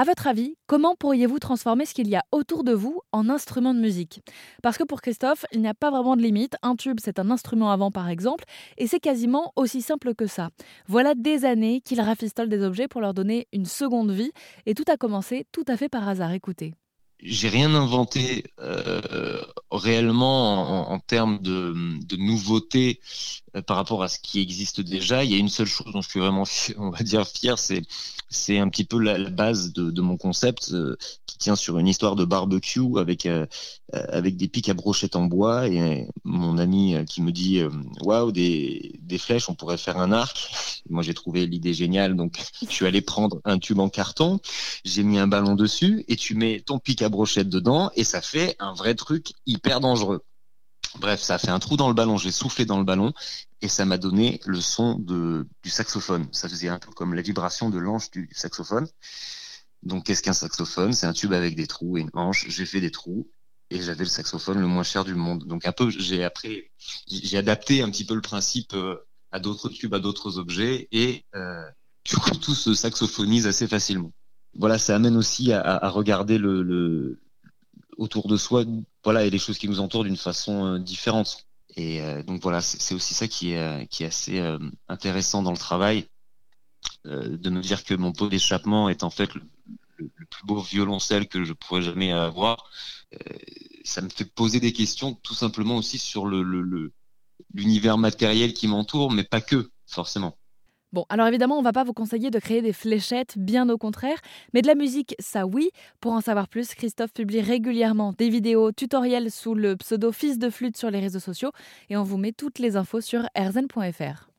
À votre avis, comment pourriez-vous transformer ce qu'il y a autour de vous en instrument de musique? Parce que pour Christophe, il n'y a pas vraiment de limite. Un tube, c'est un instrument avant, par exemple, et c'est quasiment aussi simple que ça. Voilà des années qu'il rafistole des objets pour leur donner une seconde vie, et tout a commencé tout à fait par hasard. Écoutez j'ai rien inventé euh, réellement en, termes de, de nouveautés euh, par rapport à ce qui existe déjà. Il y a une seule chose dont je suis vraiment, on va dire, fier, c'est c'est un petit peu la, base de, mon concept euh, qui tient sur une histoire de barbecue avec avec des pics à brochettes en bois et mon ami qui me dit waouh des, des flèches, on pourrait faire un arc. Moi j'ai trouvé l'idée géniale, donc je suis allé prendre un tube en carton, j'ai mis un ballon dessus et tu mets ton pic à brochette dedans et ça fait un vrai truc hyper dangereux. Bref, ça a fait un trou dans le ballon, j'ai soufflé dans le ballon et ça m'a donné le son de, du saxophone. Ça faisait un peu comme la vibration de l'anche du saxophone. Donc qu'est-ce qu'un saxophone? C'est un tube avec des trous et une hanche. J'ai fait des trous et j'avais le saxophone le moins cher du monde. Donc un peu, j'ai après, j'ai adapté un petit peu le principe euh, à d'autres tubes, à d'autres objets et euh, du coup tout se saxophonise assez facilement voilà, ça amène aussi à, à regarder le, le, autour de soi, voilà, et les choses qui nous entourent d'une façon euh, différente. Et euh, donc voilà, c'est aussi ça qui est, euh, qui est assez intéressant dans le travail, de me dire que mon pot d'échappement est en fait le, le, plus beau violoncelle que je pourrais jamais avoir. ça me fait poser des questions tout simplement aussi sur le l'univers matériel qui m'entoure, mais pas que forcément. Bon, alors évidemment, on va pas vous conseiller de créer des fléchettes, bien au contraire, mais de la musique, ça oui. Pour en savoir plus, Christophe publie régulièrement des vidéos tutoriels sous le pseudo Fils de flûte sur les réseaux sociaux et on vous met toutes les infos sur erzen.fr.